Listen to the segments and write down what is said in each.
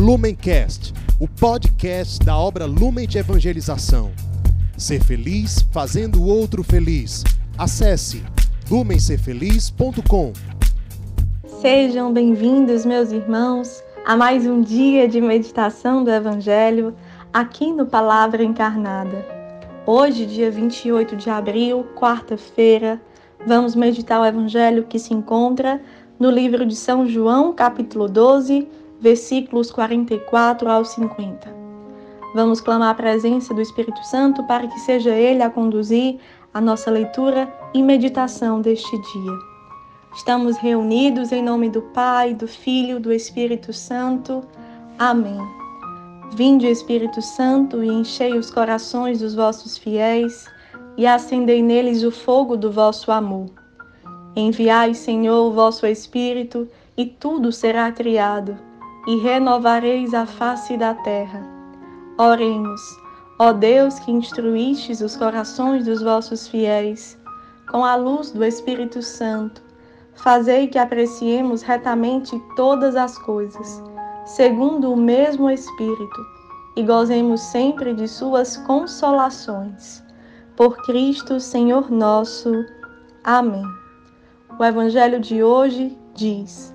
Lumencast, o podcast da obra Lumen de Evangelização. Ser feliz fazendo o outro feliz. Acesse lumencerfeliz.com. Sejam bem-vindos, meus irmãos, a mais um dia de meditação do Evangelho aqui no Palavra Encarnada. Hoje, dia 28 de abril, quarta-feira, vamos meditar o Evangelho que se encontra no livro de São João, capítulo 12, versículos 44 ao 50. Vamos clamar a presença do Espírito Santo para que seja Ele a conduzir a nossa leitura e meditação deste dia. Estamos reunidos em nome do Pai, do Filho, do Espírito Santo. Amém. Vinde, Espírito Santo, e enchei os corações dos vossos fiéis e acendei neles o fogo do vosso amor. Enviai, Senhor, o vosso Espírito, e tudo será criado, e renovareis a face da terra. Oremos, ó Deus que instruístes os corações dos vossos fiéis, com a luz do Espírito Santo, fazei que apreciemos retamente todas as coisas, segundo o mesmo Espírito, e gozemos sempre de suas consolações por Cristo, Senhor nosso. Amém. O Evangelho de hoje diz: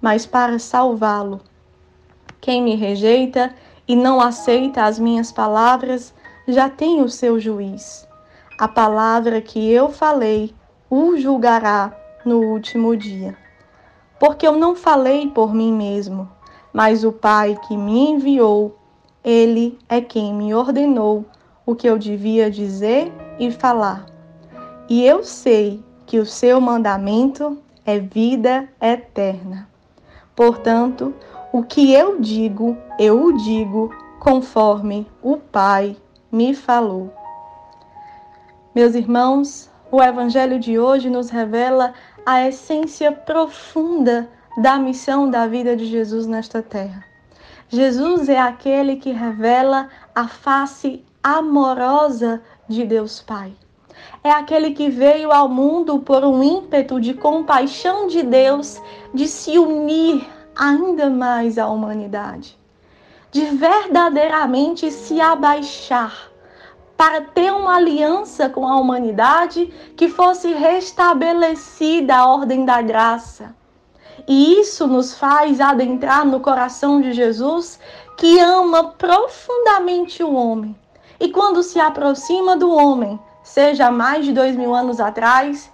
mas para salvá-lo. Quem me rejeita e não aceita as minhas palavras já tem o seu juiz. A palavra que eu falei o julgará no último dia. Porque eu não falei por mim mesmo, mas o Pai que me enviou ele é quem me ordenou o que eu devia dizer e falar. E eu sei que o seu mandamento é vida eterna. Portanto, o que eu digo, eu o digo conforme o Pai me falou. Meus irmãos, o Evangelho de hoje nos revela a essência profunda da missão da vida de Jesus nesta terra. Jesus é aquele que revela a face amorosa de Deus Pai. É aquele que veio ao mundo por um ímpeto de compaixão de Deus de se unir ainda mais à humanidade, de verdadeiramente se abaixar para ter uma aliança com a humanidade que fosse restabelecida a ordem da graça e isso nos faz adentrar no coração de Jesus, que ama profundamente o homem. E quando se aproxima do homem, seja mais de dois mil anos atrás,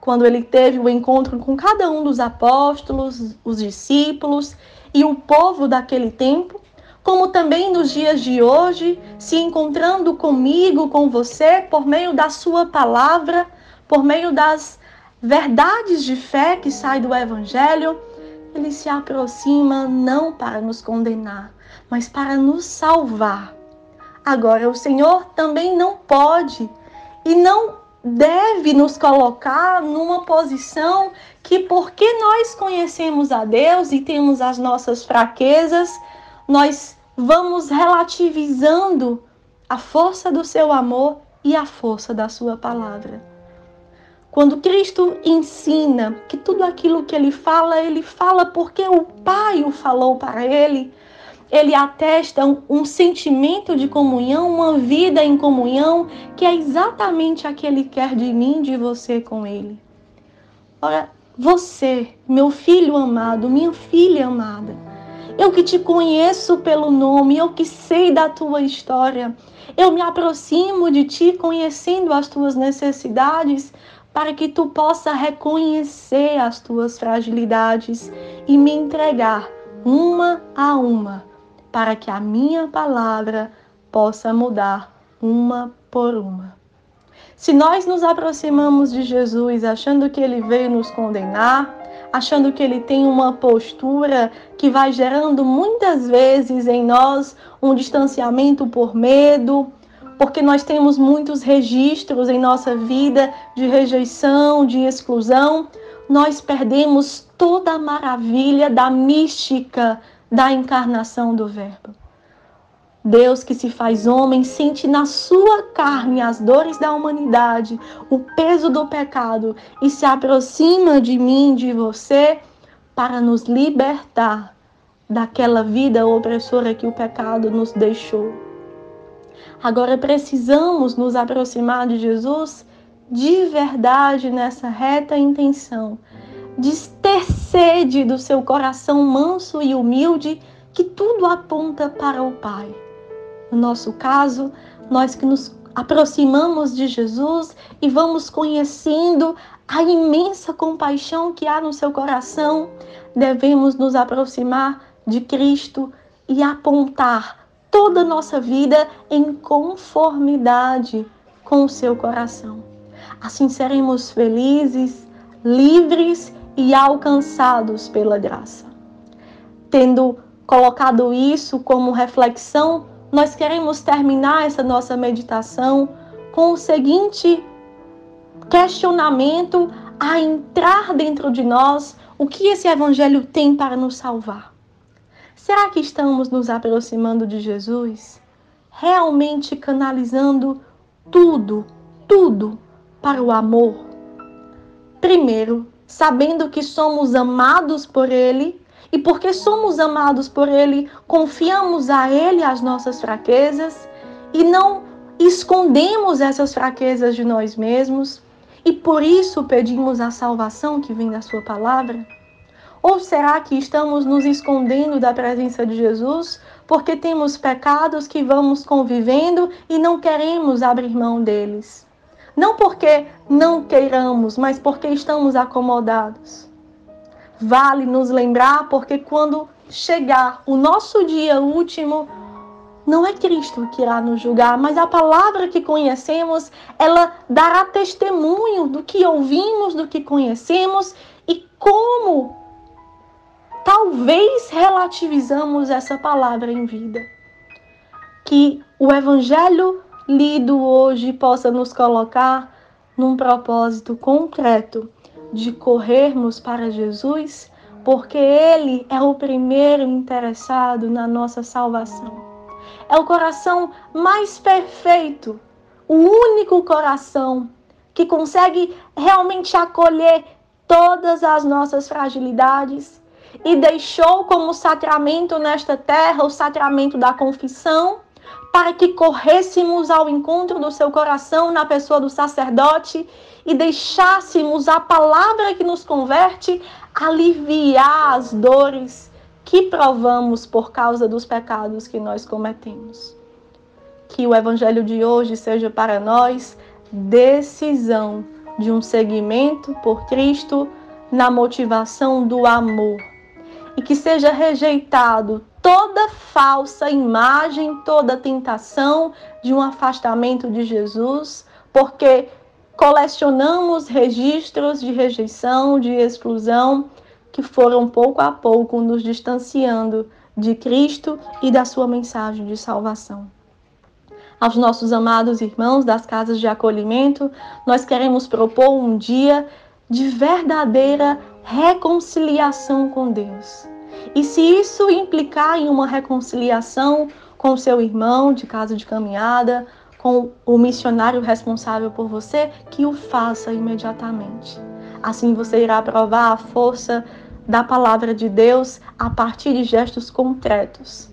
quando ele teve o um encontro com cada um dos apóstolos, os discípulos e o povo daquele tempo, como também nos dias de hoje, se encontrando comigo, com você, por meio da Sua palavra, por meio das verdades de fé que sai do Evangelho, ele se aproxima não para nos condenar, mas para nos salvar. Agora, o Senhor também não pode e não deve nos colocar numa posição que, porque nós conhecemos a Deus e temos as nossas fraquezas, nós vamos relativizando a força do seu amor e a força da sua palavra. Quando Cristo ensina que tudo aquilo que ele fala, ele fala porque o Pai o falou para ele, ele atesta um, um, sentimento de comunhão, uma vida em comunhão, que é exatamente a que ele quer de mim, de você com ele. Ora, você, meu filho amado, minha filha amada, eu que te conheço pelo nome, eu que sei da tua história, eu me aproximo de ti conhecendo as tuas necessidades, para que tu possa reconhecer as tuas fragilidades e me entregar uma a uma, para que a minha palavra possa mudar uma por uma. Se nós nos aproximamos de Jesus achando que ele veio nos condenar, achando que ele tem uma postura que vai gerando muitas vezes em nós um distanciamento por medo, porque nós temos muitos registros em nossa vida de rejeição, de exclusão, nós perdemos toda a maravilha da mística da encarnação do Verbo. Deus que se faz homem sente na sua carne as dores da humanidade, o peso do pecado e se aproxima de mim, de você, para nos libertar daquela vida opressora que o pecado nos deixou. Agora precisamos nos aproximar de Jesus de verdade nessa reta intenção, de sede do seu coração manso e humilde, que tudo aponta para o Pai. No nosso caso, nós que nos aproximamos de Jesus e vamos conhecendo a imensa compaixão que há no seu coração, devemos nos aproximar de Cristo e apontar toda a nossa vida em conformidade com o seu coração. Assim seremos felizes, livres e alcançados pela graça. Tendo colocado isso como reflexão, nós queremos terminar essa nossa meditação com o seguinte questionamento a entrar dentro de nós o que esse evangelho tem para nos salvar. Será que estamos nos aproximando de Jesus? Realmente canalizando tudo, tudo para o amor? Primeiro, sabendo que somos amados por Ele e porque somos amados por Ele, confiamos a Ele as nossas fraquezas e não escondemos essas fraquezas de nós mesmos e por isso pedimos a salvação que vem da Sua palavra? Ou será que estamos nos escondendo da presença de Jesus porque temos pecados que vamos convivendo e não queremos abrir mão deles? Não porque não queiramos, mas porque estamos acomodados. Vale nos lembrar, porque quando chegar o nosso dia último, não é Cristo que irá nos julgar, mas a palavra que conhecemos, ela dará testemunho do que ouvimos, do que conhecemos e como talvez relativizamos essa palavra em vida. Que o evangelho lido hoje possa nos colocar num propósito concreto de corrermos para Jesus, porque Ele é o primeiro interessado na nossa salvação. É o coração mais perfeito, o único coração que consegue realmente acolher todas as nossas fragilidades e deixou como sacramento nesta terra o sacramento da confissão para que corrêssemos ao encontro do seu coração na pessoa do sacerdote e deixássemos a palavra que nos converte aliviar as dores que provamos por causa dos pecados que nós cometemos. Que o evangelho de hoje seja para nós decisão de um seguimento por Cristo na motivação do amor e que seja rejeitado toda falsa imagem, toda tentação de um afastamento de Jesus, porque colecionamos registros de rejeição, de exclusão, que foram pouco a pouco nos distanciando de Cristo e da sua mensagem de salvação. Aos nossos amados irmãos das casas de acolhimento, nós queremos propor um dia de verdadeira reconciliação com Deus. E se isso implicar em uma reconciliação com seu irmão de casa de caminhada, com o missionário responsável por você, que o faça imediatamente. Assim você irá provar a força da palavra de Deus a partir de gestos concretos.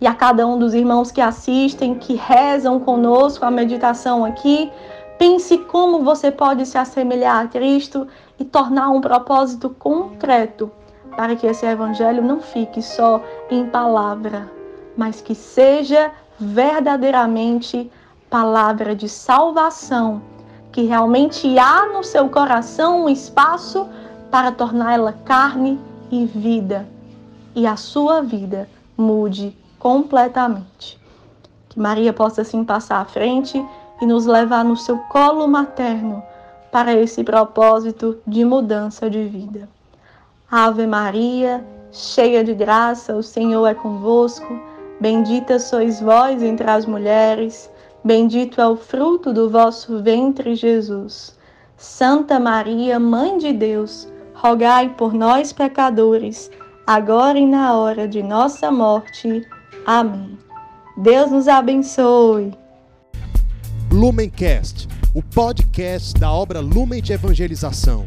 E a cada um dos irmãos que assistem, que rezam conosco a meditação aqui, pense como você pode se assemelhar a Cristo e tornar um propósito concreto para que esse evangelho não fique só em palavra, mas que seja verdadeiramente palavra de salvação, que realmente há no seu coração um espaço para torná-la carne e vida, e a sua vida mude completamente. Que Maria possa assim passar à frente e nos levar no seu colo materno para esse propósito de mudança de vida. Ave Maria, cheia de graça, o Senhor é convosco. Bendita sois vós entre as mulheres, bendito é o fruto do vosso ventre, Jesus. Santa Maria, Mãe de Deus, rogai por nós, pecadores, agora e na hora de nossa morte. Amém. Deus nos abençoe. Lumencast, o podcast da obra Lumen de Evangelização.